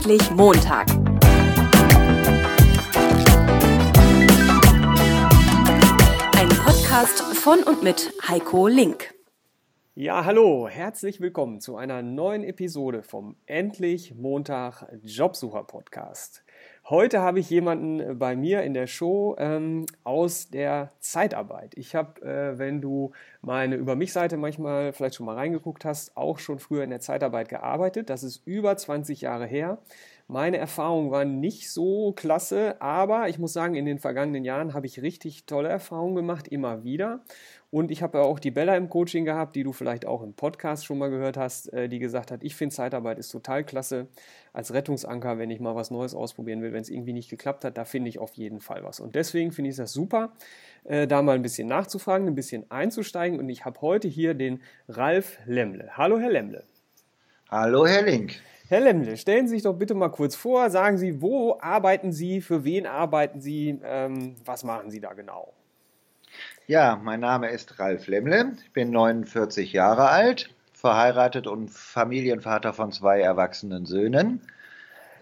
Endlich Montag. Ein Podcast von und mit Heiko Link. Ja, hallo, herzlich willkommen zu einer neuen Episode vom Endlich Montag Jobsucher Podcast. Heute habe ich jemanden äh, bei mir in der Show ähm, aus der Zeitarbeit. Ich habe, äh, wenn du meine Über mich-Seite manchmal vielleicht schon mal reingeguckt hast, auch schon früher in der Zeitarbeit gearbeitet. Das ist über 20 Jahre her. Meine Erfahrungen waren nicht so klasse, aber ich muss sagen, in den vergangenen Jahren habe ich richtig tolle Erfahrungen gemacht, immer wieder. Und ich habe ja auch die Bella im Coaching gehabt, die du vielleicht auch im Podcast schon mal gehört hast, äh, die gesagt hat, ich finde Zeitarbeit ist total klasse als Rettungsanker, wenn ich mal was Neues ausprobieren will, wenn es irgendwie nicht geklappt hat, da finde ich auf jeden Fall was. Und deswegen finde ich das super, äh, da mal ein bisschen nachzufragen, ein bisschen einzusteigen. Und ich habe heute hier den Ralf Lemle. Hallo, Herr Lemle. Hallo, Herr Link. Herr Lemle, stellen Sie sich doch bitte mal kurz vor, sagen Sie, wo arbeiten Sie, für wen arbeiten Sie, ähm, was machen Sie da genau? Ja, mein Name ist Ralf Lemle. Ich bin 49 Jahre alt, verheiratet und Familienvater von zwei erwachsenen Söhnen.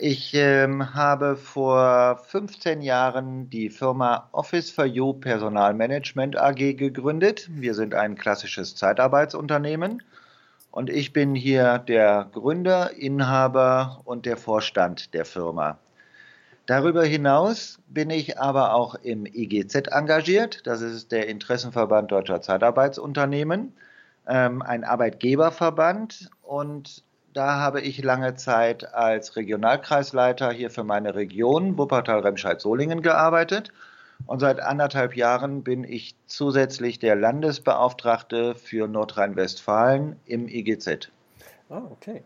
Ich ähm, habe vor 15 Jahren die Firma Office for You Personalmanagement AG gegründet. Wir sind ein klassisches Zeitarbeitsunternehmen und ich bin hier der Gründer, Inhaber und der Vorstand der Firma. Darüber hinaus bin ich aber auch im IGZ engagiert. Das ist der Interessenverband Deutscher Zeitarbeitsunternehmen, ähm, ein Arbeitgeberverband. Und da habe ich lange Zeit als Regionalkreisleiter hier für meine Region Wuppertal-Remscheid-Solingen gearbeitet. Und seit anderthalb Jahren bin ich zusätzlich der Landesbeauftragte für Nordrhein-Westfalen im IGZ. Ah, okay.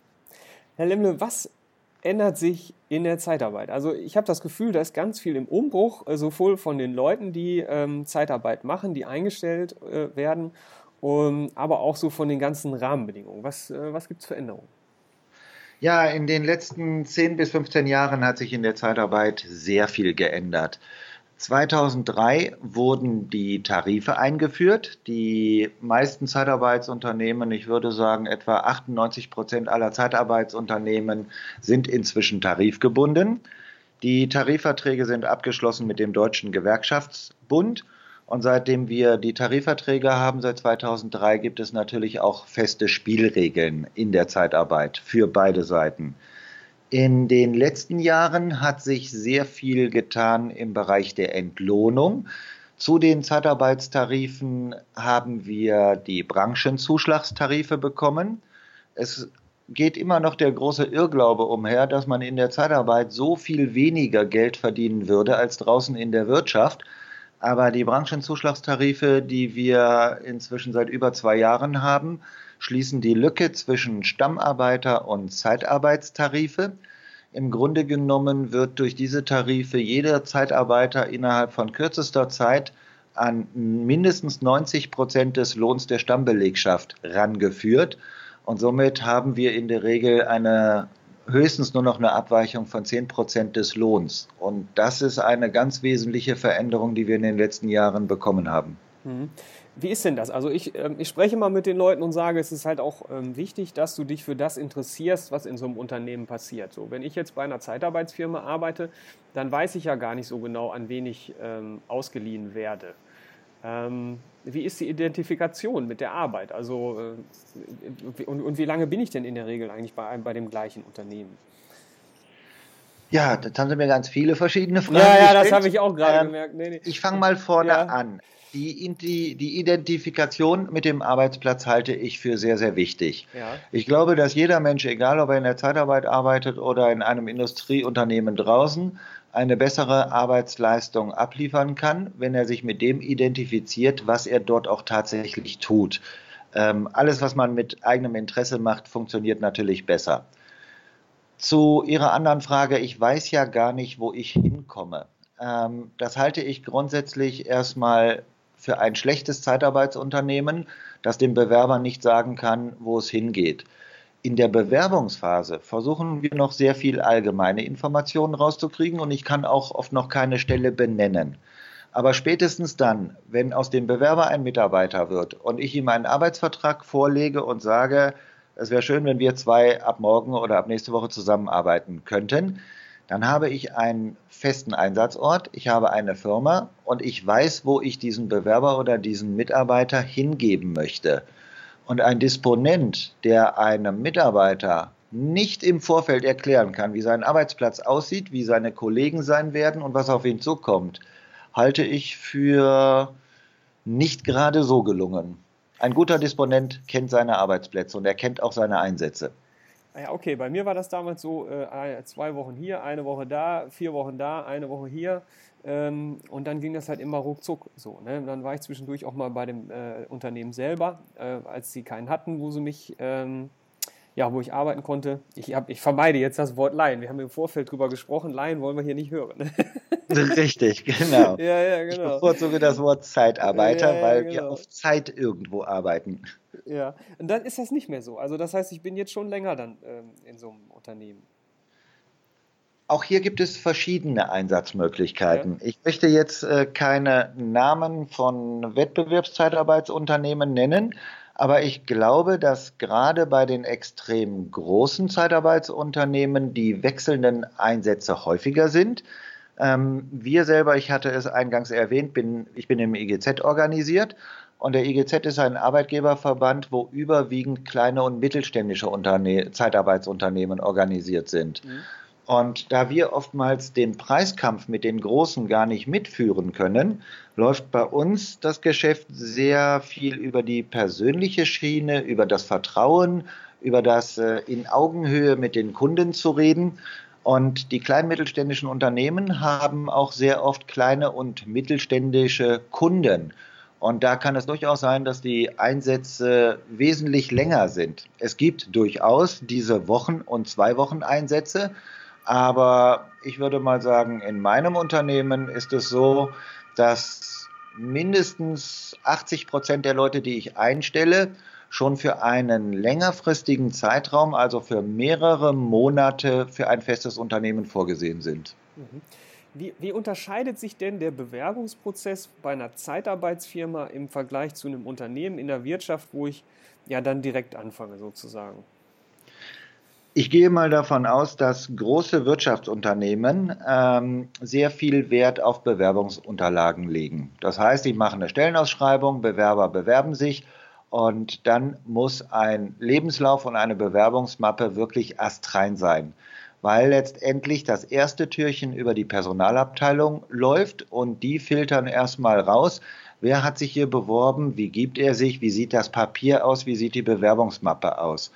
Herr Lemle, was ändert sich in der Zeitarbeit. Also ich habe das Gefühl, da ist ganz viel im Umbruch, äh, sowohl von den Leuten, die ähm, Zeitarbeit machen, die eingestellt äh, werden, um, aber auch so von den ganzen Rahmenbedingungen. Was, äh, was gibt es für Änderungen? Ja, in den letzten 10 bis 15 Jahren hat sich in der Zeitarbeit sehr viel geändert. 2003 wurden die Tarife eingeführt. Die meisten Zeitarbeitsunternehmen, ich würde sagen etwa 98 Prozent aller Zeitarbeitsunternehmen sind inzwischen tarifgebunden. Die Tarifverträge sind abgeschlossen mit dem Deutschen Gewerkschaftsbund. Und seitdem wir die Tarifverträge haben, seit 2003, gibt es natürlich auch feste Spielregeln in der Zeitarbeit für beide Seiten. In den letzten Jahren hat sich sehr viel getan im Bereich der Entlohnung. Zu den Zeitarbeitstarifen haben wir die Branchenzuschlagstarife bekommen. Es geht immer noch der große Irrglaube umher, dass man in der Zeitarbeit so viel weniger Geld verdienen würde als draußen in der Wirtschaft. Aber die Branchenzuschlagstarife, die wir inzwischen seit über zwei Jahren haben, schließen die Lücke zwischen Stammarbeiter und Zeitarbeitstarife. Im Grunde genommen wird durch diese Tarife jeder Zeitarbeiter innerhalb von kürzester Zeit an mindestens 90 Prozent des Lohns der Stammbelegschaft rangeführt. Und somit haben wir in der Regel eine höchstens nur noch eine Abweichung von 10 Prozent des Lohns. Und das ist eine ganz wesentliche Veränderung, die wir in den letzten Jahren bekommen haben. Wie ist denn das? Also ich, ähm, ich spreche mal mit den Leuten und sage, es ist halt auch ähm, wichtig, dass du dich für das interessierst, was in so einem Unternehmen passiert. So, wenn ich jetzt bei einer Zeitarbeitsfirma arbeite, dann weiß ich ja gar nicht so genau, an wen ich ähm, ausgeliehen werde. Ähm, wie ist die Identifikation mit der Arbeit? Also äh, und, und, wie lange bin ich denn in der Regel eigentlich bei, bei dem gleichen Unternehmen? Ja, das haben Sie mir ganz viele verschiedene Fragen Ja, ja, gestellt. das habe ich auch gerade gemerkt. Nee, nee. Ich fange mal vorne ja. an. Die, die, die, Identifikation mit dem Arbeitsplatz halte ich für sehr, sehr wichtig. Ja. Ich glaube, dass jeder Mensch, egal ob er in der Zeitarbeit arbeitet oder in einem Industrieunternehmen draußen, eine bessere Arbeitsleistung abliefern kann, wenn er sich mit dem identifiziert, was er dort auch tatsächlich tut. Ähm, alles, was man mit eigenem Interesse macht, funktioniert natürlich besser. Zu Ihrer anderen Frage, ich weiß ja gar nicht, wo ich hinkomme. Ähm, das halte ich grundsätzlich erstmal für ein schlechtes Zeitarbeitsunternehmen, das dem Bewerber nicht sagen kann, wo es hingeht. In der Bewerbungsphase versuchen wir noch sehr viel allgemeine Informationen rauszukriegen und ich kann auch oft noch keine Stelle benennen. Aber spätestens dann, wenn aus dem Bewerber ein Mitarbeiter wird und ich ihm einen Arbeitsvertrag vorlege und sage, es wäre schön, wenn wir zwei ab morgen oder ab nächste Woche zusammenarbeiten könnten. Dann habe ich einen festen Einsatzort, ich habe eine Firma und ich weiß, wo ich diesen Bewerber oder diesen Mitarbeiter hingeben möchte. Und ein Disponent, der einem Mitarbeiter nicht im Vorfeld erklären kann, wie sein Arbeitsplatz aussieht, wie seine Kollegen sein werden und was auf ihn zukommt, halte ich für nicht gerade so gelungen. Ein guter Disponent kennt seine Arbeitsplätze und er kennt auch seine Einsätze. Ah ja, okay, bei mir war das damals so, äh, zwei Wochen hier, eine Woche da, vier Wochen da, eine Woche hier. Ähm, und dann ging das halt immer ruckzuck so. Ne? Dann war ich zwischendurch auch mal bei dem äh, Unternehmen selber, äh, als sie keinen hatten, wo sie mich ähm, ja, wo ich arbeiten konnte. Ich, hab, ich vermeide jetzt das Wort Laien. Wir haben im Vorfeld drüber gesprochen. Laien wollen wir hier nicht hören. Richtig, genau. ja, ja, genau. Ich bevorzuge das Wort Zeitarbeiter, ja, weil genau. wir auf Zeit irgendwo arbeiten. Ja, und dann ist das nicht mehr so. Also das heißt, ich bin jetzt schon länger dann ähm, in so einem Unternehmen. Auch hier gibt es verschiedene Einsatzmöglichkeiten. Ja. Ich möchte jetzt äh, keine Namen von Wettbewerbszeitarbeitsunternehmen nennen, aber ich glaube, dass gerade bei den extrem großen Zeitarbeitsunternehmen die wechselnden Einsätze häufiger sind. Ähm, wir selber, ich hatte es eingangs erwähnt, bin, ich bin im IGZ organisiert und der IGZ ist ein Arbeitgeberverband, wo überwiegend kleine und mittelständische Unterne Zeitarbeitsunternehmen organisiert sind. Mhm. Und da wir oftmals den Preiskampf mit den Großen gar nicht mitführen können, läuft bei uns das Geschäft sehr viel über die persönliche Schiene, über das Vertrauen, über das äh, in Augenhöhe mit den Kunden zu reden. Und die kleinen mittelständischen Unternehmen haben auch sehr oft kleine und mittelständische Kunden. Und da kann es durchaus sein, dass die Einsätze wesentlich länger sind. Es gibt durchaus diese Wochen- und Zwei-Wochen-Einsätze. Aber ich würde mal sagen, in meinem Unternehmen ist es so, dass mindestens 80 Prozent der Leute, die ich einstelle, schon für einen längerfristigen Zeitraum, also für mehrere Monate, für ein festes Unternehmen vorgesehen sind. Mhm. Wie, wie, unterscheidet sich denn der Bewerbungsprozess bei einer Zeitarbeitsfirma im Vergleich zu einem Unternehmen in der Wirtschaft, wo ich ja dann direkt anfange sozusagen? Ich gehe mal davon aus, dass große Wirtschaftsunternehmen ähm, sehr viel Wert auf Bewerbungsunterlagen legen. Das heißt, ich mache eine Stellenausschreibung, Bewerber bewerben sich und dann muss ein Lebenslauf und eine Bewerbungsmappe wirklich astrein sein, weil letztendlich das erste Türchen über die Personalabteilung läuft und die filtern erstmal raus, wer hat sich hier beworben, wie gibt er sich, wie sieht das Papier aus, wie sieht die Bewerbungsmappe aus.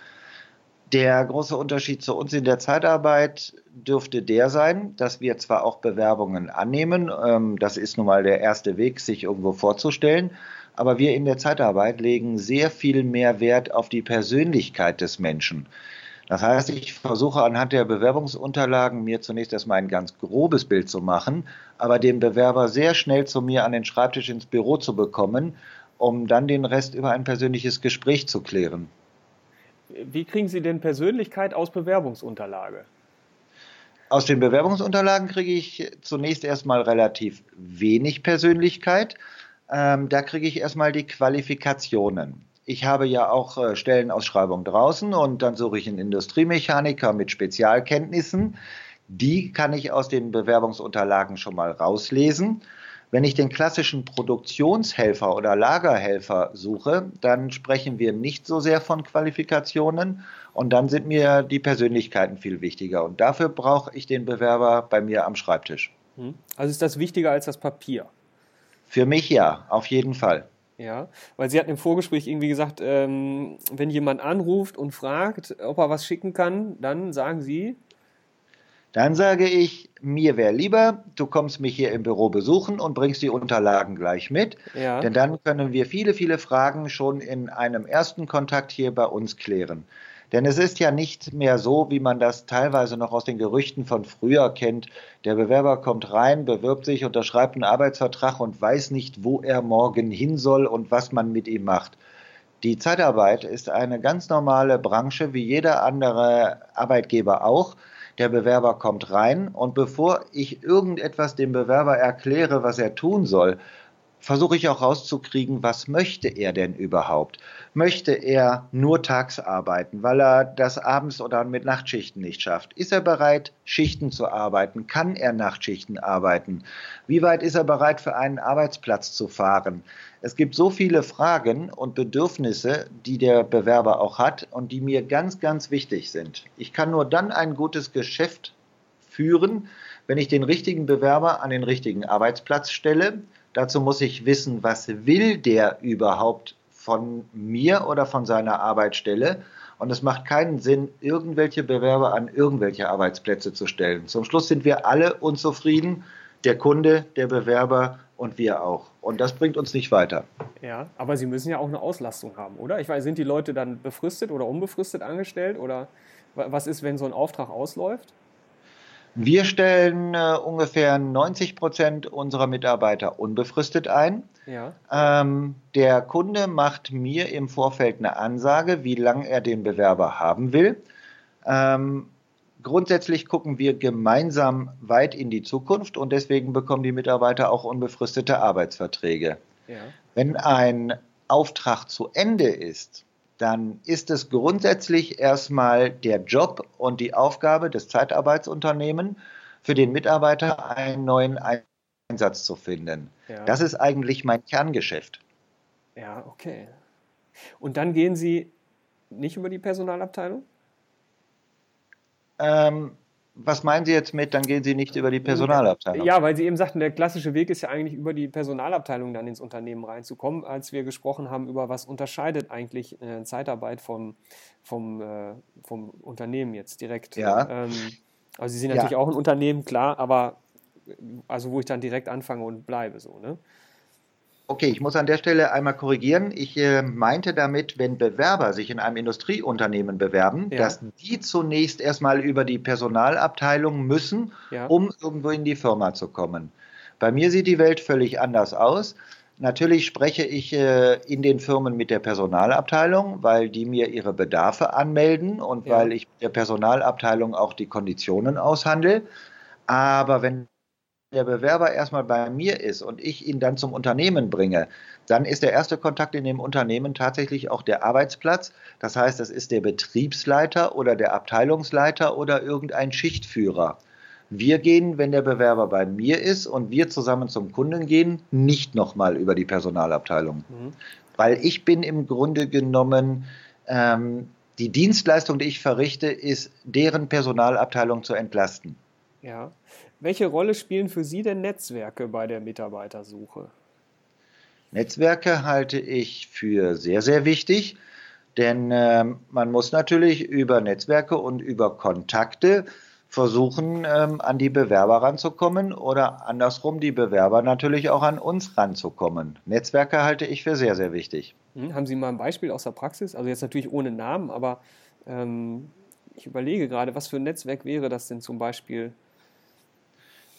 Der große Unterschied zu uns in der Zeitarbeit dürfte der sein, dass wir zwar auch Bewerbungen annehmen, ähm, das ist nun mal der erste Weg, sich irgendwo vorzustellen, aber wir in der Zeitarbeit legen sehr viel mehr Wert auf die Persönlichkeit des Menschen. Das heißt, ich versuche anhand der Bewerbungsunterlagen mir zunächst erstmal ein ganz grobes Bild zu machen, aber den Bewerber sehr schnell zu mir an den Schreibtisch ins Büro zu bekommen, um dann den Rest über ein persönliches Gespräch zu klären. Wie kriegen Sie denn Persönlichkeit aus Bewerbungsunterlage? Aus den Bewerbungsunterlagen kriege ich zunächst erstmal relativ wenig Persönlichkeit. Ähm, da kriege ich erstmal die Qualifikationen. Ich habe ja auch äh, Stellenausschreibungen draußen und dann suche ich einen Industriemechaniker mit Spezialkenntnissen. Die kann ich aus den Bewerbungsunterlagen schon mal rauslesen. Wenn ich den klassischen Produktionshelfer oder Lagerhelfer suche, dann sprechen wir nicht so sehr von Qualifikationen und dann sind mir die Persönlichkeiten viel wichtiger und dafür brauche ich den Bewerber bei mir am Schreibtisch. Hm. Also ist das wichtiger als das Papier? Für mich ja, auf jeden Fall. Ja, weil Sie hatten im Vorgespräch irgendwie gesagt, ähm, wenn jemand anruft und fragt, ob er was schicken kann, dann sagen Sie, dann sage ich, mir wäre lieber, du kommst mich hier im Büro besuchen und bringst die Unterlagen gleich mit. Ja. Denn dann können wir viele, viele Fragen schon in einem ersten Kontakt hier bei uns klären. Denn es ist ja nicht mehr so, wie man das teilweise noch aus den Gerüchten von früher kennt. Der Bewerber kommt rein, bewirbt sich, unterschreibt einen Arbeitsvertrag und weiß nicht, wo er morgen hin soll und was man mit ihm macht. Die Zeitarbeit ist eine ganz normale Branche, wie jeder andere Arbeitgeber auch. Der Bewerber kommt rein und bevor ich irgendetwas dem Bewerber erkläre, was er tun soll, versuche ich auch rauszukriegen, was möchte er denn überhaupt? Möchte er nur tags arbeiten, weil er das abends oder mit Nachtschichten nicht schafft? Ist er bereit, Schichten zu arbeiten? Kann er Nachtschichten arbeiten? Wie weit ist er bereit, für einen Arbeitsplatz zu fahren? Es gibt so viele Fragen und Bedürfnisse, die der Bewerber auch hat und die mir ganz, ganz wichtig sind. Ich kann nur dann ein gutes Geschäft führen, wenn ich den richtigen Bewerber an den richtigen Arbeitsplatz stelle Dazu muss ich wissen, was will der überhaupt von mir oder von seiner Arbeitsstelle. Und es macht keinen Sinn, irgendwelche Bewerber an irgendwelche Arbeitsplätze zu stellen. Zum Schluss sind wir alle unzufrieden, der Kunde, der Bewerber und wir auch. Und das bringt uns nicht weiter. Ja, aber Sie müssen ja auch eine Auslastung haben, oder? Ich weiß, sind die Leute dann befristet oder unbefristet angestellt? Oder was ist, wenn so ein Auftrag ausläuft? Wir stellen äh, ungefähr 90 Prozent unserer Mitarbeiter unbefristet ein. Ja. Ähm, der Kunde macht mir im Vorfeld eine Ansage, wie lange er den Bewerber haben will. Ähm, grundsätzlich gucken wir gemeinsam weit in die Zukunft und deswegen bekommen die Mitarbeiter auch unbefristete Arbeitsverträge. Ja. Wenn ein Auftrag zu Ende ist, dann ist es grundsätzlich erstmal der Job und die Aufgabe des Zeitarbeitsunternehmens für den Mitarbeiter einen neuen Einsatz zu finden. Ja. Das ist eigentlich mein Kerngeschäft. Ja, okay. Und dann gehen Sie nicht über die Personalabteilung? Ähm, was meinen Sie jetzt mit, dann gehen Sie nicht über die Personalabteilung? Ja, weil Sie eben sagten, der klassische Weg ist ja eigentlich über die Personalabteilung dann ins Unternehmen reinzukommen, als wir gesprochen haben über was unterscheidet eigentlich äh, Zeitarbeit vom, vom, äh, vom Unternehmen jetzt direkt. Ja. Ähm, also Sie sind natürlich ja. auch ein Unternehmen, klar, aber also wo ich dann direkt anfange und bleibe so, ne? Okay, ich muss an der Stelle einmal korrigieren. Ich äh, meinte damit, wenn Bewerber sich in einem Industrieunternehmen bewerben, ja. dass die zunächst erstmal über die Personalabteilung müssen, ja. um irgendwo in die Firma zu kommen. Bei mir sieht die Welt völlig anders aus. Natürlich spreche ich äh, in den Firmen mit der Personalabteilung, weil die mir ihre Bedarfe anmelden und ja. weil ich mit der Personalabteilung auch die Konditionen aushandle. Aber wenn der Bewerber erstmal bei mir ist und ich ihn dann zum Unternehmen bringe, dann ist der erste Kontakt in dem Unternehmen tatsächlich auch der Arbeitsplatz. Das heißt, das ist der Betriebsleiter oder der Abteilungsleiter oder irgendein Schichtführer. Wir gehen, wenn der Bewerber bei mir ist und wir zusammen zum Kunden gehen, nicht nochmal über die Personalabteilung. Mhm. Weil ich bin im Grunde genommen, ähm, die Dienstleistung, die ich verrichte, ist, deren Personalabteilung zu entlasten. Ja. Welche Rolle spielen für Sie denn Netzwerke bei der Mitarbeitersuche? Netzwerke halte ich für sehr, sehr wichtig, denn äh, man muss natürlich über Netzwerke und über Kontakte versuchen, ähm, an die Bewerber ranzukommen oder andersrum die Bewerber natürlich auch an uns ranzukommen. Netzwerke halte ich für sehr, sehr wichtig. Hm, haben Sie mal ein Beispiel aus der Praxis? Also jetzt natürlich ohne Namen, aber ähm, ich überlege gerade, was für ein Netzwerk wäre das denn zum Beispiel?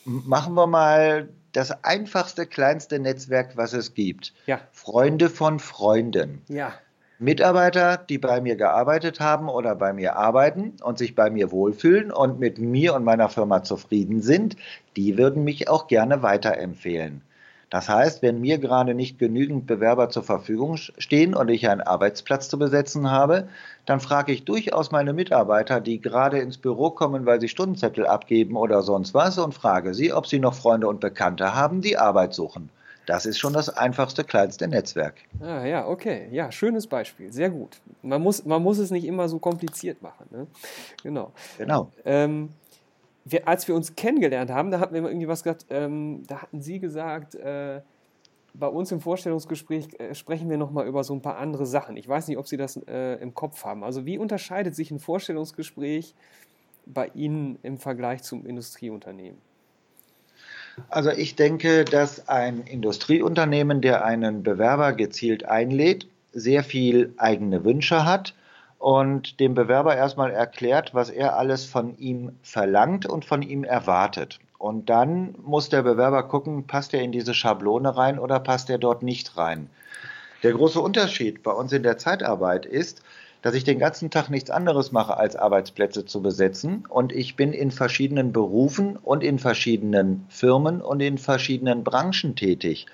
Machen wir mal das einfachste, kleinste Netzwerk, was es gibt. Ja. Freunde von Freunden. Ja. Mitarbeiter, die bei mir gearbeitet haben oder bei mir arbeiten und sich bei mir wohlfühlen und mit mir und meiner Firma zufrieden sind, die würden mich auch gerne weiterempfehlen. Das heißt, wenn mir gerade nicht genügend Bewerber zur Verfügung stehen und ich einen Arbeitsplatz zu besetzen habe, dann frage ich durchaus meine Mitarbeiter, die gerade ins Büro kommen, weil sie Stundenzettel abgeben oder sonst was, und frage sie, ob sie noch Freunde und Bekannte haben, die Arbeit suchen. Das ist schon das einfachste, kleinste Netzwerk. Ah, ja, okay. Ja, schönes Beispiel. Sehr gut. Man muss, man muss es nicht immer so kompliziert machen. Ne? Genau. Genau. Ähm, wir, als wir uns kennengelernt haben, da hatten wir irgendwie was gesagt, ähm, da hatten Sie gesagt, äh, bei uns im Vorstellungsgespräch äh, sprechen wir nochmal über so ein paar andere Sachen. Ich weiß nicht, ob Sie das äh, im Kopf haben. Also wie unterscheidet sich ein Vorstellungsgespräch bei Ihnen im Vergleich zum Industrieunternehmen? Also ich denke, dass ein Industrieunternehmen, der einen Bewerber gezielt einlädt, sehr viel eigene Wünsche hat und dem Bewerber erstmal erklärt, was er alles von ihm verlangt und von ihm erwartet. Und dann muss der Bewerber gucken, passt er in diese Schablone rein oder passt er dort nicht rein. Der große Unterschied bei uns in der Zeitarbeit ist, dass ich den ganzen Tag nichts anderes mache, als Arbeitsplätze zu besetzen. Und ich bin in verschiedenen Berufen und in verschiedenen Firmen und in verschiedenen Branchen tätig.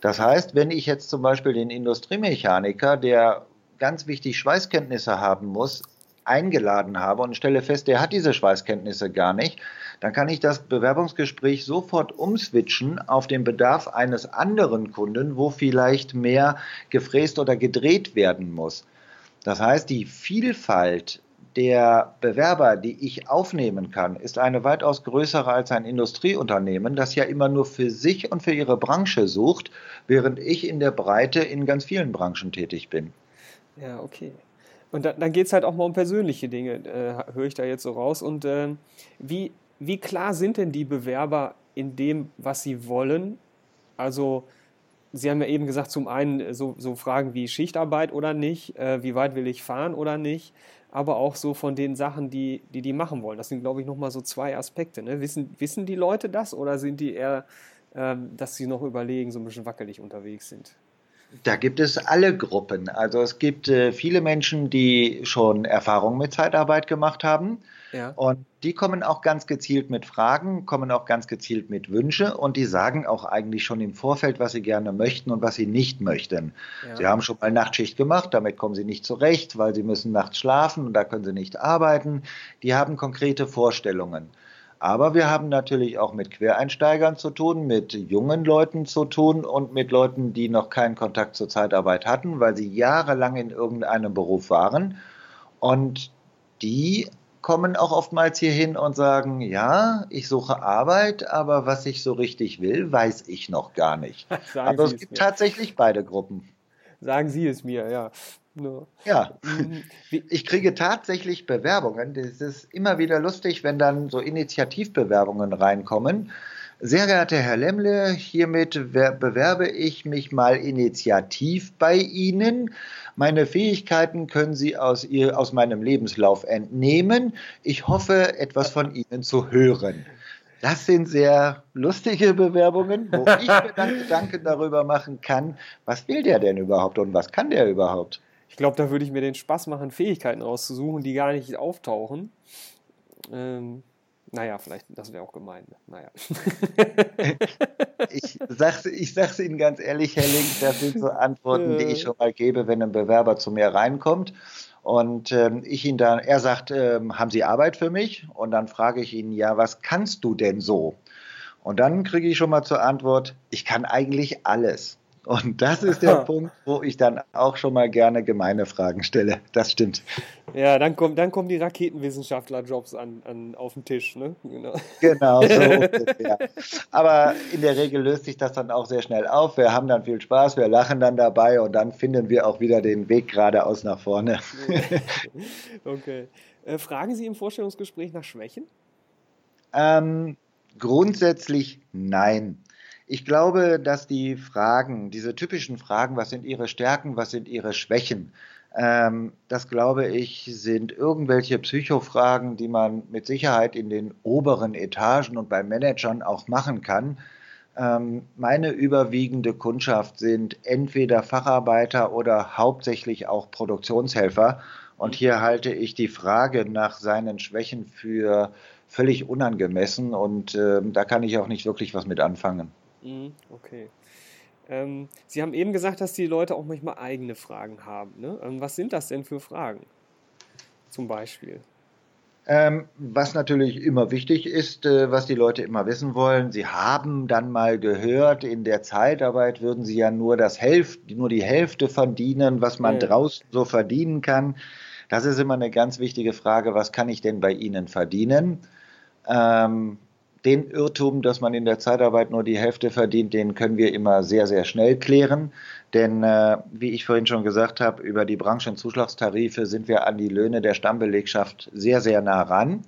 Das heißt, wenn ich jetzt zum Beispiel den Industriemechaniker, der ganz wichtig Schweißkenntnisse haben muss, eingeladen habe und stelle fest, der hat diese Schweißkenntnisse gar nicht, dann kann ich das Bewerbungsgespräch sofort umswitchen auf den Bedarf eines anderen Kunden, wo vielleicht mehr gefräst oder gedreht werden muss. Das heißt, die Vielfalt der Bewerber, die ich aufnehmen kann, ist eine weitaus größere als ein Industrieunternehmen, das ja immer nur für sich und für ihre Branche sucht, während ich in der Breite in ganz vielen Branchen tätig bin. Ja, okay. Und da, dann geht es halt auch mal um persönliche Dinge, äh, höre ich da jetzt so raus. Und äh, wie, wie klar sind denn die Bewerber in dem, was sie wollen? Also, Sie haben ja eben gesagt, zum einen so, so Fragen wie Schichtarbeit oder nicht, äh, wie weit will ich fahren oder nicht, aber auch so von den Sachen, die die, die machen wollen. Das sind, glaube ich, nochmal so zwei Aspekte. Ne? Wissen, wissen die Leute das oder sind die eher, ähm, dass sie noch überlegen, so ein bisschen wackelig unterwegs sind? Da gibt es alle Gruppen. Also es gibt äh, viele Menschen, die schon Erfahrungen mit Zeitarbeit gemacht haben. Ja. Und die kommen auch ganz gezielt mit Fragen, kommen auch ganz gezielt mit Wünsche und die sagen auch eigentlich schon im Vorfeld, was sie gerne möchten und was sie nicht möchten. Ja. Sie haben schon mal Nachtschicht gemacht, damit kommen sie nicht zurecht, weil sie müssen nachts schlafen und da können sie nicht arbeiten. Die haben konkrete Vorstellungen. Aber wir haben natürlich auch mit Quereinsteigern zu tun, mit jungen Leuten zu tun und mit Leuten, die noch keinen Kontakt zur Zeitarbeit hatten, weil sie jahrelang in irgendeinem Beruf waren. Und die kommen auch oftmals hierhin und sagen, ja, ich suche Arbeit, aber was ich so richtig will, weiß ich noch gar nicht. aber es gibt mir. tatsächlich beide Gruppen. Sagen Sie es mir, ja. No. Ja, mhm. ich kriege tatsächlich Bewerbungen. Das ist immer wieder lustig, wenn dann so Initiativbewerbungen reinkommen. Sehr geehrter Herr Lemmle, hiermit bewerbe ich mich mal initiativ bei Ihnen. Meine Fähigkeiten können Sie aus, ihr, aus meinem Lebenslauf entnehmen. Ich hoffe, etwas von Ihnen zu hören. Das sind sehr lustige Bewerbungen, wo ich mir dann Gedanken darüber machen kann, was will der denn überhaupt und was kann der überhaupt? Ich glaube, da würde ich mir den Spaß machen, Fähigkeiten auszusuchen, die gar nicht auftauchen. Ähm, naja, vielleicht, das wäre auch gemein. Naja. ich sage ich sag's Ihnen ganz ehrlich, Herr Link, das sind so Antworten, die ich schon mal gebe, wenn ein Bewerber zu mir reinkommt. Und ähm, ich ihn dann, er sagt, ähm, haben Sie Arbeit für mich? Und dann frage ich ihn, ja, was kannst du denn so? Und dann kriege ich schon mal zur Antwort, ich kann eigentlich alles. Und das ist der Punkt, wo ich dann auch schon mal gerne gemeine Fragen stelle. Das stimmt. Ja, dann, kommt, dann kommen die Raketenwissenschaftlerjobs an, an, auf den Tisch. Ne? Genau, genau so. Aber in der Regel löst sich das dann auch sehr schnell auf. Wir haben dann viel Spaß, wir lachen dann dabei und dann finden wir auch wieder den Weg geradeaus nach vorne. okay. Äh, fragen Sie im Vorstellungsgespräch nach Schwächen? Ähm, grundsätzlich nein. Ich glaube, dass die Fragen, diese typischen Fragen, was sind Ihre Stärken, was sind Ihre Schwächen, ähm, das glaube ich, sind irgendwelche Psychofragen, die man mit Sicherheit in den oberen Etagen und bei Managern auch machen kann. Ähm, meine überwiegende Kundschaft sind entweder Facharbeiter oder hauptsächlich auch Produktionshelfer. Und hier halte ich die Frage nach seinen Schwächen für völlig unangemessen und äh, da kann ich auch nicht wirklich was mit anfangen. Mhm, okay. Ähm, Sie haben eben gesagt, dass die Leute auch manchmal eigene Fragen haben. Ne? Ähm, was sind das denn für Fragen? Zum Beispiel. Ähm, was natürlich immer wichtig ist, äh, was die Leute immer wissen wollen, sie haben dann mal gehört, in der Zeitarbeit würden sie ja nur, das Hälfte, nur die Hälfte verdienen, was man ja. draußen so verdienen kann. Das ist immer eine ganz wichtige Frage, was kann ich denn bei Ihnen verdienen? Ähm, den Irrtum, dass man in der Zeitarbeit nur die Hälfte verdient, den können wir immer sehr, sehr schnell klären. Denn äh, wie ich vorhin schon gesagt habe, über die Branchenzuschlagstarife sind wir an die Löhne der Stammbelegschaft sehr, sehr nah ran.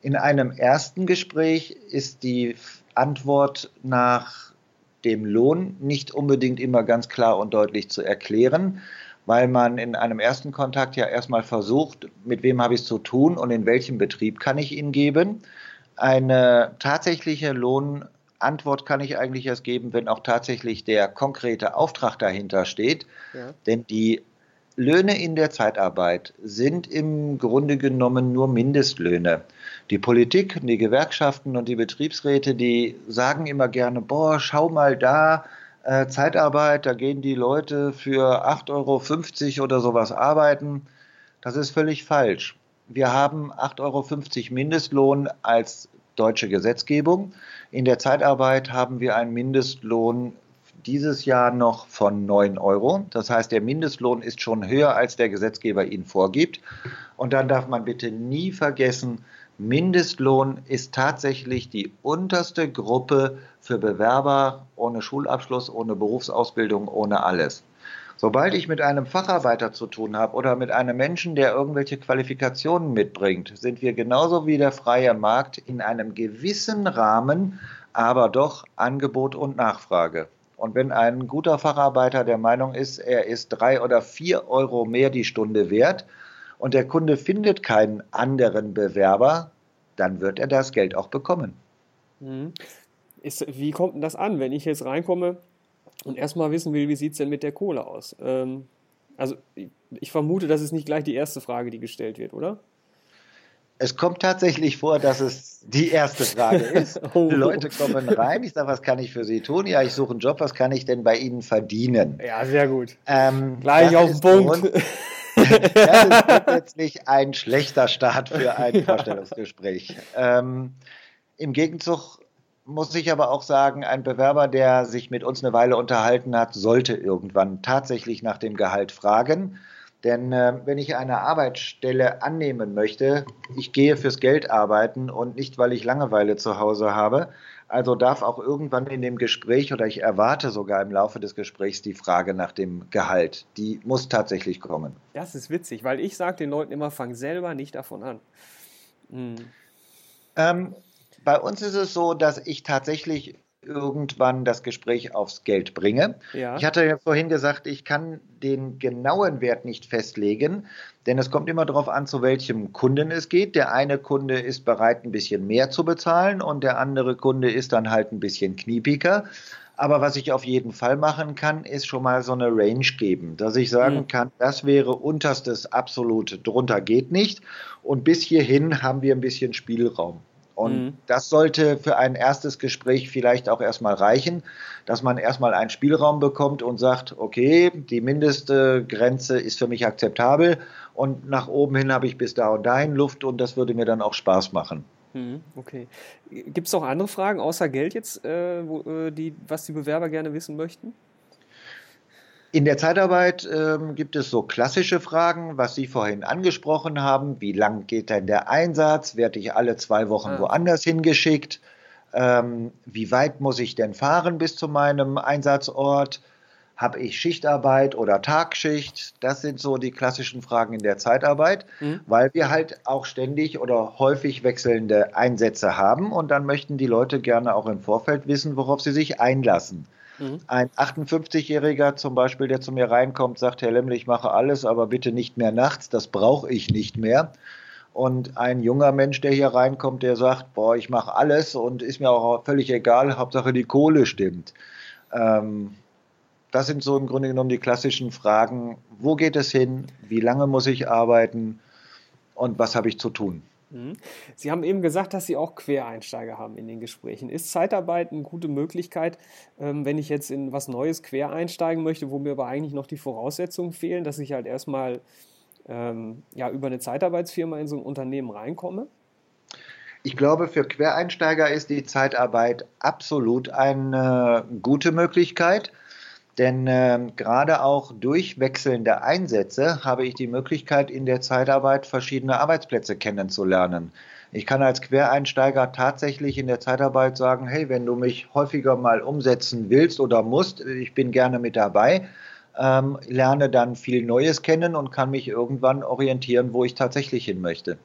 In einem ersten Gespräch ist die Antwort nach dem Lohn nicht unbedingt immer ganz klar und deutlich zu erklären, weil man in einem ersten Kontakt ja erstmal versucht, mit wem habe ich es zu tun und in welchem Betrieb kann ich ihn geben. Eine tatsächliche Lohnantwort kann ich eigentlich erst geben, wenn auch tatsächlich der konkrete Auftrag dahinter steht. Ja. Denn die Löhne in der Zeitarbeit sind im Grunde genommen nur Mindestlöhne. Die Politik, die Gewerkschaften und die Betriebsräte, die sagen immer gerne, boah, schau mal da, Äh, Zeitarbeit, da gehen die Leute für 8,50 Euro oder sowas arbeiten. Das ist völlig falsch. Wir haben 8,50 Euro Mindestlohn als deutsche Gesetzgebung. In der Zeitarbeit haben wir einen Mindestlohn dieses Jahr noch von 9 Euro. Das heißt, der Mindestlohn ist schon höher, als der Gesetzgeber ihn vorgibt. Und dann darf man bitte nie vergessen, Mindestlohn ist tatsächlich die unterste Gruppe für Bewerber ohne Schulabschluss, ohne Berufsausbildung, ohne alles. Sobald ich mit einem Facharbeiter zu tun habe oder mit einem Menschen, der irgendwelche Qualifikationen mitbringt, sind wir genauso wie der freie Markt in einem gewissen Rahmen, aber doch Angebot und Nachfrage. Und wenn ein guter Facharbeiter der Meinung ist, er ist drei oder vier Euro mehr die Stunde wert und der Kunde findet keinen anderen Bewerber, dann wird er das Geld auch bekommen. Mhm. Ist, wie kommt denn das an, wenn ich jetzt reinkomme und erstmal wissen will, wie sieht es denn mit der Kohle aus? Ähm, also ich vermute, das ist nicht gleich die erste Frage, die gestellt wird, oder? Es kommt tatsächlich vor, dass es die erste Frage ist. oh. Leute kommen rein, ich sage, was kann ich für Sie tun? Ja, ich suche einen Job, was kann ich denn bei Ihnen verdienen? Ja, sehr gut. Ähm, Gleich auf den Punkt. Grund, das ist grundsätzlich ein schlechter Start für ein ja. Vorstellungsgespräch. Ähm, Im Gegenzug muss ich aber auch sagen, ein Bewerber, der sich mit uns eine Weile unterhalten hat, sollte irgendwann tatsächlich nach dem Gehalt fragen denn äh, wenn ich eine Arbeitsstelle annehmen möchte, ich gehe fürs Geld arbeiten und nicht, weil ich Langeweile zu Hause habe. Also darf auch irgendwann in dem Gespräch oder ich erwarte sogar im Laufe des Gesprächs die Frage nach dem Gehalt. Die muss tatsächlich kommen. Das ist witzig, weil ich sage den Leuten immer, fang selber nicht davon an. Hm. Ähm, bei uns ist es so, dass ich tatsächlich irgendwann das Gespräch aufs Geld bringe. Ja. Ich hatte ja vorhin gesagt, ich kann den genauen Wert nicht festlegen, denn es kommt immer darauf an, zu welchem Kunden es geht. Der eine Kunde ist bereit, ein bisschen mehr zu bezahlen und der andere Kunde ist dann halt ein bisschen kniepiger. Aber was ich auf jeden Fall machen kann, ist schon mal so eine Range geben, dass ich sagen mhm. kann, das wäre unterstes absolut, drunter geht nicht. Und bis hierhin haben wir ein bisschen Spielraum. Und mhm. das sollte für ein erstes Gespräch vielleicht auch erstmal reichen, dass man erstmal einen Spielraum bekommt und sagt, okay, die mindeste Grenze ist für mich akzeptabel und nach oben hin habe ich bis da und dahin Luft und das würde mir dann auch Spaß machen. Mhm, okay. Gibt es noch andere Fragen außer Geld jetzt, äh, wo, äh, die, was die Bewerber gerne wissen möchten? In der Zeitarbeit ähm, gibt es so klassische Fragen, was Sie vorhin angesprochen haben. Wie lang geht denn der Einsatz? Werde ich alle zwei Wochen ah. woanders hingeschickt? Ähm, wie weit muss ich denn fahren bis zu meinem Einsatzort? Habe ich Schichtarbeit oder Tagschicht? Das sind so die klassischen Fragen in der Zeitarbeit, mhm. weil wir halt auch ständig oder häufig wechselnde Einsätze haben und dann möchten die Leute gerne auch im Vorfeld wissen, worauf sie sich einlassen. Mhm. Ein 58-Jähriger zum Beispiel, der zu mir reinkommt, sagt, Herr Lemmel, ich mache alles, aber bitte nicht mehr nachts, das brauche ich nicht mehr. Und ein junger Mensch, der hier reinkommt, der sagt, boah, ich mache alles und ist mir auch völlig egal, Hauptsache die Kohle stimmt. Ähm, das sind so im Grunde genommen die klassischen Fragen, wo geht es hin, wie lange muss ich arbeiten und was habe ich zu tun. Mhm. Sie haben eben gesagt, dass Sie auch Quereinsteiger haben in den Gesprächen. Ist Zeitarbeit eine gute Möglichkeit, ähm, wenn ich jetzt in was Neues quer einsteigen möchte, wo mir aber eigentlich noch die Voraussetzungen fehlen, dass ich halt erstmal ähm, ja, über eine Zeitarbeitsfirma in so ein Unternehmen reinkomme? Ich glaube, für Quereinsteiger ist die Zeitarbeit absolut eine gute Möglichkeit. Denn äh, gerade auch durch wechselnde Einsätze habe ich die Möglichkeit, in der Zeitarbeit verschiedene Arbeitsplätze kennenzulernen. Ich kann als Quereinsteiger tatsächlich in der Zeitarbeit sagen, hey, wenn du mich häufiger mal umsetzen willst oder musst, ich bin gerne mit dabei ähm, lerne dann viel Neues kennen und kann mich irgendwann orientieren, wo ich tatsächlich hin möchte.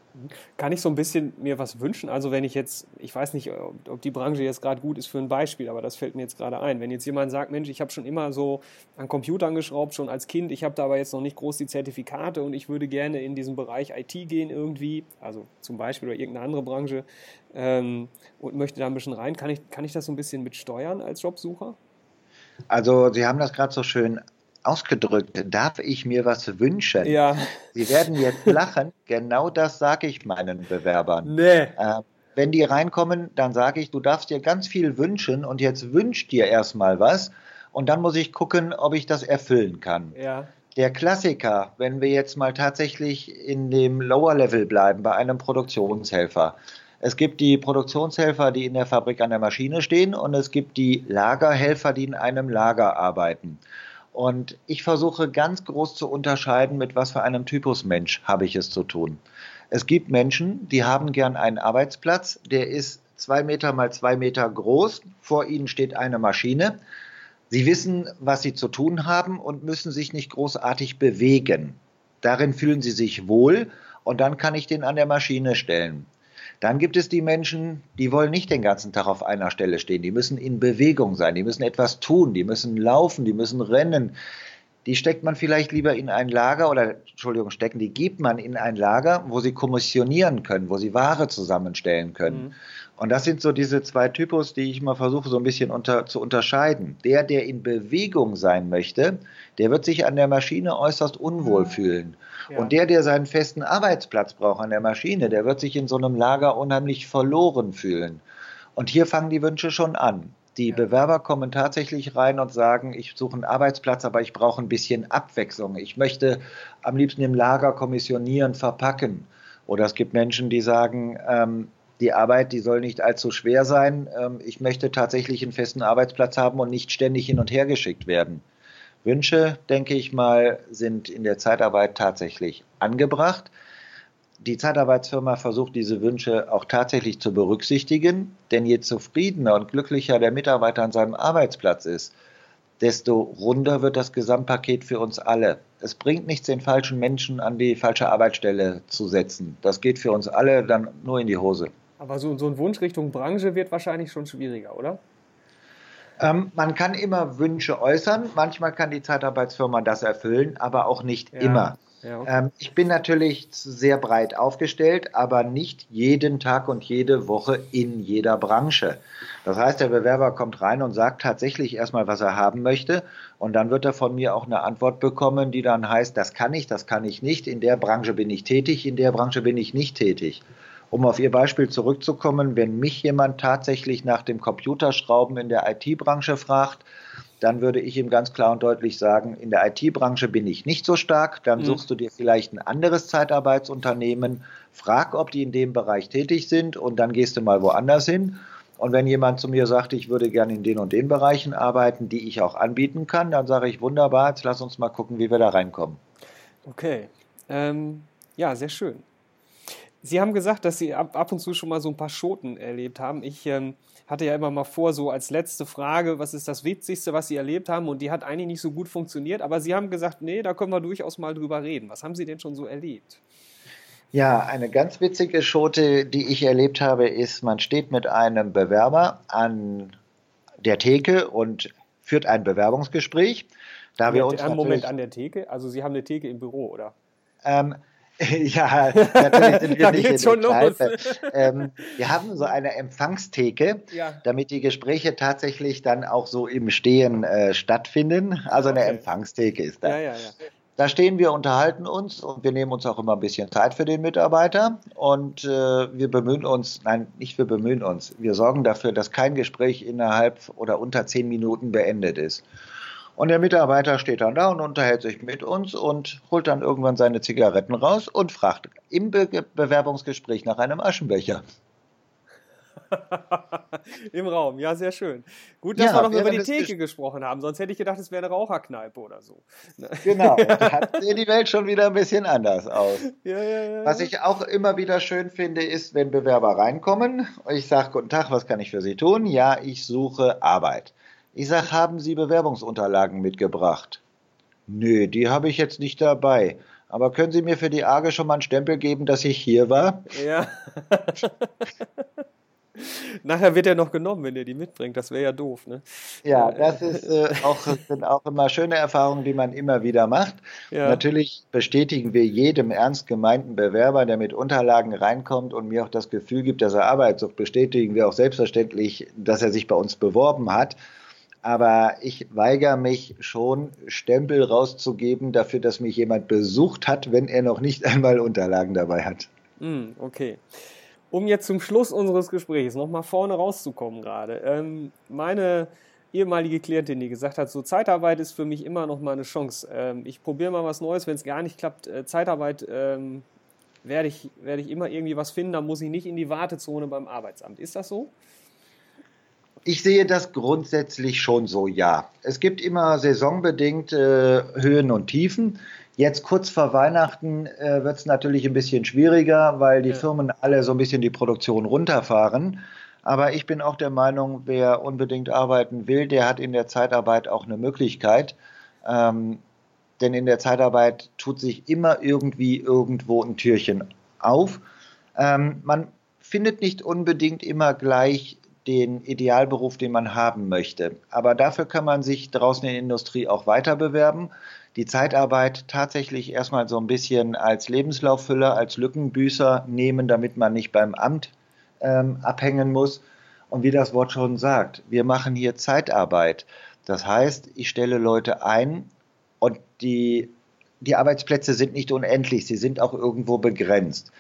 Kann ich so ein bisschen mir was wünschen? Also wenn ich jetzt, ich weiß nicht, ob die Branche jetzt gerade gut ist für ein Beispiel, aber das fällt mir jetzt gerade ein. Wenn jetzt jemand sagt, Mensch, ich habe schon immer so an Computern geschraubt, schon als Kind, ich habe da aber jetzt noch nicht groß die Zertifikate und ich würde gerne in diesen Bereich IT gehen irgendwie, also zum Beispiel oder irgendeine andere Branche ähm, und möchte da ein bisschen rein, kann ich, kann ich das so ein bisschen mit steuern als Jobsucher? Also Sie haben das gerade so schön ausgedrückt, darf ich mir was wünschen? Ja. Sie werden jetzt lachen, genau das sage ich meinen Bewerbern. Nee. Äh, wenn die reinkommen, dann sage ich, du darfst dir ganz viel wünschen und jetzt wünscht dir erstmal was und dann muss ich gucken, ob ich das erfüllen kann. Ja. Der Klassiker, wenn wir jetzt mal tatsächlich in dem Lower Level bleiben, bei einem Produktionshelfer. Es gibt die Produktionshelfer, die in der Fabrik an der Maschine stehen und es gibt die Lagerhelfer, die in einem Lager arbeiten. Und ich versuche ganz groß zu unterscheiden, mit was für einem Typus Mensch habe ich es zu tun. Es gibt Menschen, die haben gern einen Arbeitsplatz, der ist zwei Meter mal zwei Meter groß. Vor ihnen steht eine Maschine. Sie wissen, was sie zu tun haben und müssen sich nicht großartig bewegen. Darin fühlen sie sich wohl und dann kann ich den an der Maschine stellen. Dann gibt es die Menschen, die wollen nicht den ganzen Tag auf einer Stelle stehen. Die müssen in Bewegung sein, die müssen etwas tun, die müssen laufen, die müssen rennen. Die steckt man vielleicht lieber in ein Lager oder, Entschuldigung, stecken, die gibt man in ein Lager, wo sie kommissionieren können, wo sie Ware zusammenstellen können. Mhm. Und das sind so diese zwei Typus, die ich mal versuche so ein bisschen unter, zu unterscheiden. Der, der in Bewegung sein möchte, der wird sich an der Maschine äußerst unwohl mhm. fühlen. Ja. Und der, der seinen festen Arbeitsplatz braucht an der Maschine, der wird sich in so einem Lager unheimlich verloren fühlen. Und hier fangen die Wünsche schon an. Die ja. Bewerber kommen tatsächlich rein und sagen, ich suche einen Arbeitsplatz, aber ich brauche ein bisschen Abwechslung. Ich möchte am liebsten im Lager kommissionieren, verpacken. Oder es gibt Menschen, die sagen, ähm, die Arbeit, die soll nicht allzu schwer sein. Ähm, ich möchte tatsächlich einen festen Arbeitsplatz haben und nicht ständig hin und her geschickt werden. Wünsche, denke ich mal, sind in der Zeitarbeit tatsächlich angebracht. Die Zeitarbeitsfirma versucht diese Wünsche auch tatsächlich zu berücksichtigen, denn je zufriedener und glücklicher der Mitarbeiter an seinem Arbeitsplatz ist, desto runder wird das Gesamtpaket für uns alle. Es bringt nichts, den falschen Menschen an die falsche Arbeitsstelle zu setzen. Das geht für uns alle dann nur in die Hose. Aber so, so ein Wunsch Richtung Branche wird wahrscheinlich schon schwieriger, oder? Ähm, man kann immer Wünsche äußern. Manchmal kann die Zeitarbeitsfirma das erfüllen, aber auch nicht ja. immer. Ja, okay. ähm, ich bin natürlich sehr breit aufgestellt, aber nicht jeden Tag und jede Woche in jeder Branche. Das heißt, der Bewerber kommt rein und sagt tatsächlich erstmal, was er haben möchte. Und dann wird er von mir auch eine Antwort bekommen, die dann heißt, das kann ich, das kann ich nicht. In der Branche bin ich tätig, in der Branche bin ich nicht tätig. Um auf Ihr Beispiel zurückzukommen, wenn mich jemand tatsächlich nach dem Computerschrauben in der IT-Branche fragt, dann würde ich ihm ganz klar und deutlich sagen, in der IT-Branche bin ich nicht so stark, dann mhm. suchst du dir vielleicht ein anderes Zeitarbeitsunternehmen, frag, ob die in dem Bereich tätig sind und dann gehst du mal woanders hin. Und wenn jemand zu mir sagt, ich würde gerne in den und den Bereichen arbeiten, die ich auch anbieten kann, dann sage ich, wunderbar, jetzt lass uns mal gucken, wie wir da reinkommen. Okay, ähm, ja, sehr schön. Sie haben gesagt, dass Sie ab, ab und zu schon mal so ein paar Schoten erlebt haben. Ich ähm, hatte ja immer mal vor, so als letzte Frage, was ist das Witzigste, was Sie erlebt haben? Und die hat eigentlich nicht so gut funktioniert. Aber Sie haben gesagt, nee, da können wir durchaus mal drüber reden. Was haben Sie denn schon so erlebt? Ja, eine ganz witzige Schote, die ich erlebt habe, ist, man steht mit einem Bewerber an der Theke und führt ein Bewerbungsgespräch. Da wir uns einen Moment an der Theke? Also Sie haben eine Theke im Büro, oder? Ähm, ja, natürlich sind wir nicht in schon los. Ähm, wir haben so eine Empfangstheke, ja. damit die Gespräche tatsächlich dann auch so im Stehen äh, stattfinden. Also okay. eine Empfangstheke ist da. Ja, ja. Da stehen wir, unterhalten uns und wir nehmen uns auch immer ein bisschen Zeit für den Mitarbeiter und äh, wir bemühen uns, nein, nicht wir bemühen uns, wir sorgen dafür, dass kein Gespräch innerhalb oder unter zehn Minuten beendet ist. Und der Mitarbeiter steht dann da und unterhält sich mit uns und holt dann irgendwann seine Zigaretten raus und fragt im Be Bewerbungsgespräch nach einem Aschenbecher. Im Raum, ja, sehr schön. Gut, dass ja, wir noch über die Theke gesprochen haben, sonst hätte ich gedacht, es wäre eine Raucherkneipe oder so. Ne? Genau, da hat die Welt schon wieder ein bisschen anders aus. Ja, ja, ja. Was ich auch immer wieder schön finde, ist, wenn Bewerber reinkommen. Ich sage, guten Tag, was kann ich für Sie tun? Ja, ich suche Arbeit. Ich sage, haben Sie Bewerbungsunterlagen mitgebracht? Nö, die habe ich jetzt nicht dabei. Aber können Sie mir für die AGE schon mal einen Stempel geben, dass ich hier war? Ja. Nachher wird er noch genommen, wenn er die mitbringt. Das wäre ja doof, ne? Ja, das ist, äh, auch, sind auch immer schöne Erfahrungen, die man immer wieder macht. Ja. Natürlich bestätigen wir jedem ernst gemeinten Bewerber, der mit Unterlagen reinkommt und mir auch das Gefühl gibt, dass er Arbeit sucht, bestätigen wir auch selbstverständlich, dass er sich bei uns beworben hat aber ich weigere mich schon, Stempel rauszugeben dafür, dass mich jemand besucht hat, wenn er noch nicht einmal Unterlagen dabei hat. Mm, okay. Um jetzt zum Schluss unseres Gesprächs nochmal vorne rauszukommen gerade. Ähm, meine ehemalige Klientin, die gesagt hat, so Zeitarbeit ist für mich immer noch mal eine Chance. Ähm, ich probiere mal was Neues, wenn es gar nicht klappt. Äh, Zeitarbeit ähm, werde ich, werde ich immer irgendwie was finden, dann muss ich nicht in die Wartezone beim Arbeitsamt. Ist das so? Ich sehe das grundsätzlich schon so, ja. Es gibt immer saisonbedingt äh, Höhen und Tiefen. Jetzt kurz vor Weihnachten äh, wird es natürlich ein bisschen schwieriger, weil die ja. Firmen alle so ein bisschen die Produktion runterfahren. Aber ich bin auch der Meinung, wer unbedingt arbeiten will, der hat in der Zeitarbeit auch eine Möglichkeit. Ähm, denn in der Zeitarbeit tut sich immer irgendwie irgendwo ein Türchen auf. Ähm, man findet nicht unbedingt immer gleich den Idealberuf, den man haben möchte. Aber dafür kann man sich draußen in der Industrie auch weiter bewerben. Die Zeitarbeit tatsächlich erstmal so ein bisschen als Lebenslauffüller, als Lückenbüßer nehmen, damit man nicht beim Amt ähm, abhängen muss. Und wie das Wort schon sagt, wir machen hier Zeitarbeit. Das heißt, ich stelle Leute ein und die, die Arbeitsplätze sind nicht unendlich, sie sind auch irgendwo begrenzt.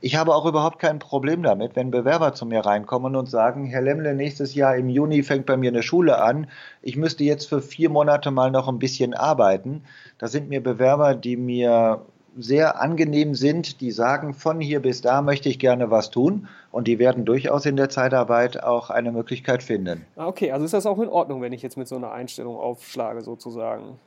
Ich habe auch überhaupt kein Problem damit, wenn Bewerber zu mir reinkommen und sagen, Herr Lemmle, nächstes Jahr im Juni fängt bei mir eine Schule an. Ich müsste jetzt für vier Monate mal noch ein bisschen arbeiten. Da sind mir Bewerber, die mir sehr angenehm sind, die sagen, von hier bis da möchte ich gerne was tun und die werden durchaus in der Zeitarbeit auch eine Möglichkeit finden. Ah, okay, also ist das auch in Ordnung, wenn ich jetzt mit so einer Einstellung aufschlage sozusagen?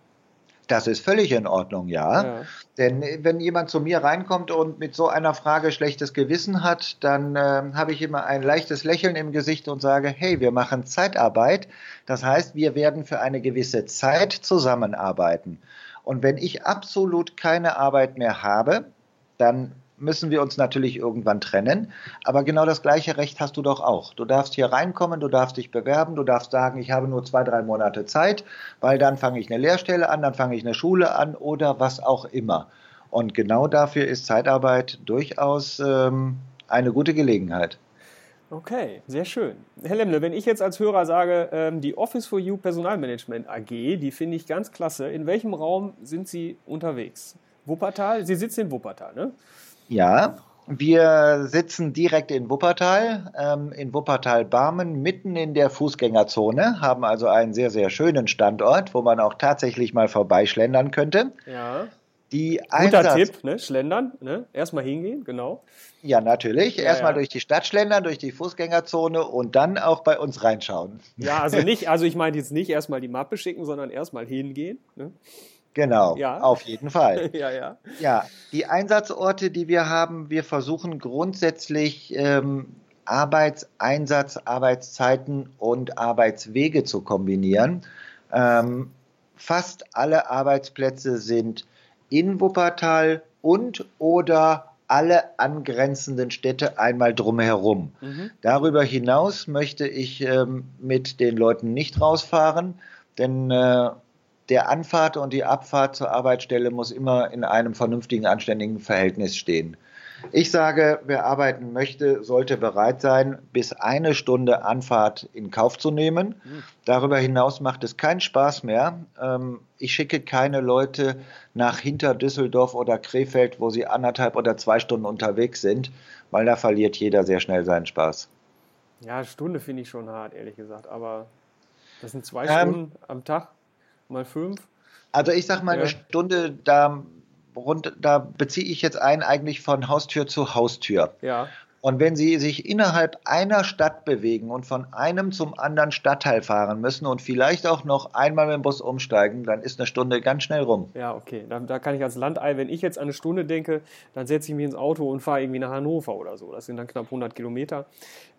Das ist völlig in Ordnung, ja. ja. Denn äh, wenn jemand zu mir reinkommt und mit so einer Frage schlechtes Gewissen hat, dann äh, habe ich immer ein leichtes Lächeln im Gesicht und sage, hey, wir machen Zeitarbeit. Das heißt, wir werden für eine gewisse Zeit zusammenarbeiten. Und wenn ich absolut keine Arbeit mehr habe, dann müssen wir uns natürlich irgendwann trennen. Aber genau das gleiche Recht hast du doch auch. Du darfst hier reinkommen, du darfst dich bewerben, du darfst sagen, ich habe nur zwei, drei Monate Zeit, weil dann fange ich eine Lehrstelle an, dann fange ich eine Schule an oder was auch immer. Und genau dafür ist Zeitarbeit durchaus ähm, eine gute Gelegenheit. Okay, sehr schön. Herr Lemmle, wenn ich jetzt als Hörer sage, ähm, die Office for You Personalmanagement AG, die finde ich ganz klasse. In welchem Raum sind Sie unterwegs? Wuppertal? Sie sitzen in Wuppertal, ne? Ja, wir sitzen direkt in Wuppertal, ähm, in Wuppertal-Barmen, mitten in der Fußgängerzone, haben also einen sehr, sehr schönen Standort, wo man auch tatsächlich mal vorbeischlendern könnte. Ja. Die Guter Tipp, ne? Schlendern, ne? Erstmal hingehen, genau. Ja, natürlich. Ja, Erstmal ja. durch die Stadt schlendern, durch die Fußgängerzone und dann auch bei uns reinschauen. Ja, also nicht, also ich meine jetzt nicht erstmal die Mappe schicken, sondern erstmal hingehen. Ne? Genau, ja. auf jeden Fall. ja, ja. Ja, die Einsatzorte, die wir haben, wir versuchen grundsätzlich ähm, Arbeitseinsatz, Arbeitszeiten und Arbeitswege zu kombinieren. Ähm, fast alle Arbeitsplätze sind in Wuppertal und oder alle angrenzenden Städte einmal drumherum. Mhm. Darüber hinaus möchte ich ähm, mit den Leuten nicht rausfahren, denn äh, der Anfahrt und die Abfahrt zur Arbeitsstelle muss immer in einem vernünftigen, anständigen Verhältnis stehen. Ich sage, wer arbeiten möchte, sollte bereit sein, bis eine Stunde Anfahrt in Kauf zu nehmen. Darüber hinaus macht es keinen Spaß mehr. Ähm, ich schicke keine Leute nach hinter Düsseldorf oder Krefeld, wo sie anderthalb oder zwei Stunden unterwegs sind, weil da verliert jeder sehr schnell seinen Spaß. Ja, Stunde finde ich schon hart, ehrlich gesagt. Aber das sind zwei ähm, Stunden am Tag mal fünf. Also ich sag mal ja. eine Stunde, da, rund, da beziehe ich jetzt ein eigentlich von Haustür zu Haustür. Ja. Und wenn Sie sich innerhalb einer Stadt bewegen und von einem zum anderen Stadtteil fahren müssen und vielleicht auch noch einmal mit dem Bus umsteigen, dann ist eine Stunde ganz schnell rum. Ja, okay. Da, da kann ich als Landei, wenn ich jetzt an eine Stunde denke, dann setze ich mich ins Auto und fahre irgendwie nach Hannover oder so. Das sind dann knapp 100 Kilometer.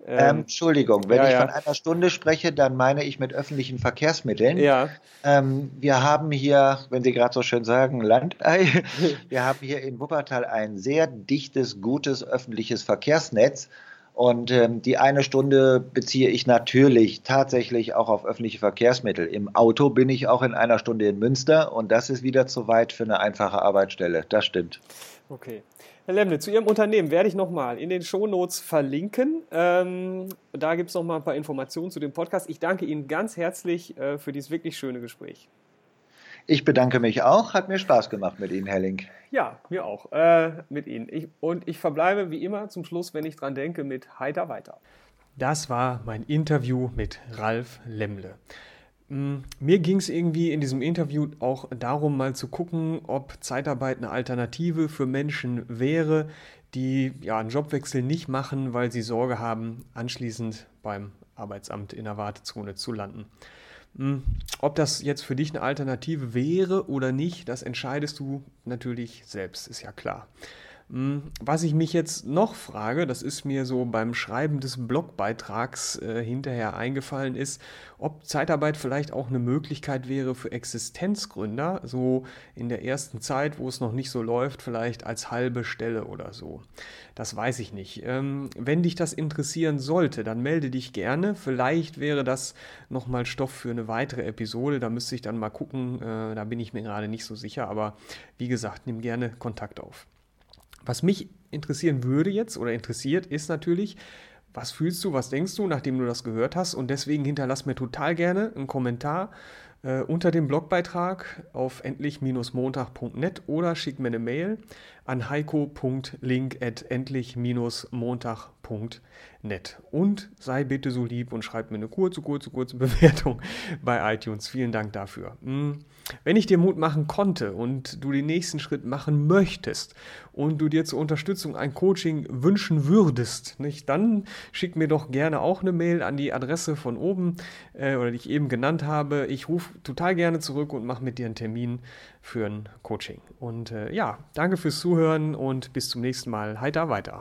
Ähm, ähm, Entschuldigung, wenn ja, ich ja. von einer Stunde spreche, dann meine ich mit öffentlichen Verkehrsmitteln. Ja. Ähm, wir haben hier, wenn Sie gerade so schön sagen, Landei, wir haben hier in Wuppertal ein sehr dichtes, gutes öffentliches Verkehrsnetz. Und ähm, die eine Stunde beziehe ich natürlich tatsächlich auch auf öffentliche Verkehrsmittel. Im Auto bin ich auch in einer Stunde in Münster und das ist wieder zu weit für eine einfache Arbeitsstelle. Das stimmt. Okay. Herr Lemne, zu Ihrem Unternehmen werde ich nochmal in den Shownotes verlinken. Ähm, da gibt es nochmal ein paar Informationen zu dem Podcast. Ich danke Ihnen ganz herzlich äh, für dieses wirklich schöne Gespräch. Ich bedanke mich auch. Hat mir Spaß gemacht mit Ihnen, Herr Link. Ja, mir auch. Äh, mit Ihnen. Ich, und ich verbleibe wie immer zum Schluss, wenn ich dran denke, mit Heiter weiter. Das war mein Interview mit Ralf Lemmle. Mm, mir ging es irgendwie in diesem Interview auch darum, mal zu gucken, ob Zeitarbeit eine Alternative für Menschen wäre, die ja einen Jobwechsel nicht machen, weil sie Sorge haben, anschließend beim Arbeitsamt in der Wartezone zu landen. Mm, ob das jetzt für dich eine Alternative wäre oder nicht, das entscheidest du natürlich selbst, ist ja klar. Hm, was ich mich jetzt noch frage, das ist mir so beim Schreiben des Blogbeitrags äh, hinterher eingefallen, ist, ob Zeitarbeit vielleicht auch eine Möglichkeit wäre für Existenzgründer, so in der ersten Zeit, wo es noch nicht so läuft, vielleicht als halbe Stelle oder so. Das weiß ich nicht. Ähm, wenn dich das interessieren sollte, dann melde dich gerne. Vielleicht wäre das nochmal Stoff für eine weitere Episode. Da müsste ich dann mal gucken. Äh, da bin ich mir gerade nicht so sicher. Aber wie gesagt, nimm gerne Kontakt auf. Was mich interessieren würde jetzt oder interessiert, ist natürlich, was fühlst du, was denkst du, nachdem du das gehört hast? Und deswegen hinterlass mir total gerne einen Kommentar äh, unter dem Blogbeitrag auf endlich-montag.net oder schick mir eine Mail an heiko.link.endlich-montag.net. Und sei bitte so lieb und schreib mir eine kurze, kurze, kurze Bewertung bei iTunes. Vielen Dank dafür. Hm. Wenn ich dir Mut machen konnte und du den nächsten Schritt machen möchtest und du dir zur Unterstützung ein Coaching wünschen würdest, nicht, dann schick mir doch gerne auch eine Mail an die Adresse von oben äh, oder die ich eben genannt habe. Ich rufe total gerne zurück und mache mit dir einen Termin für ein Coaching. Und äh, ja, danke fürs Zuhören und bis zum nächsten Mal. Heiter weiter.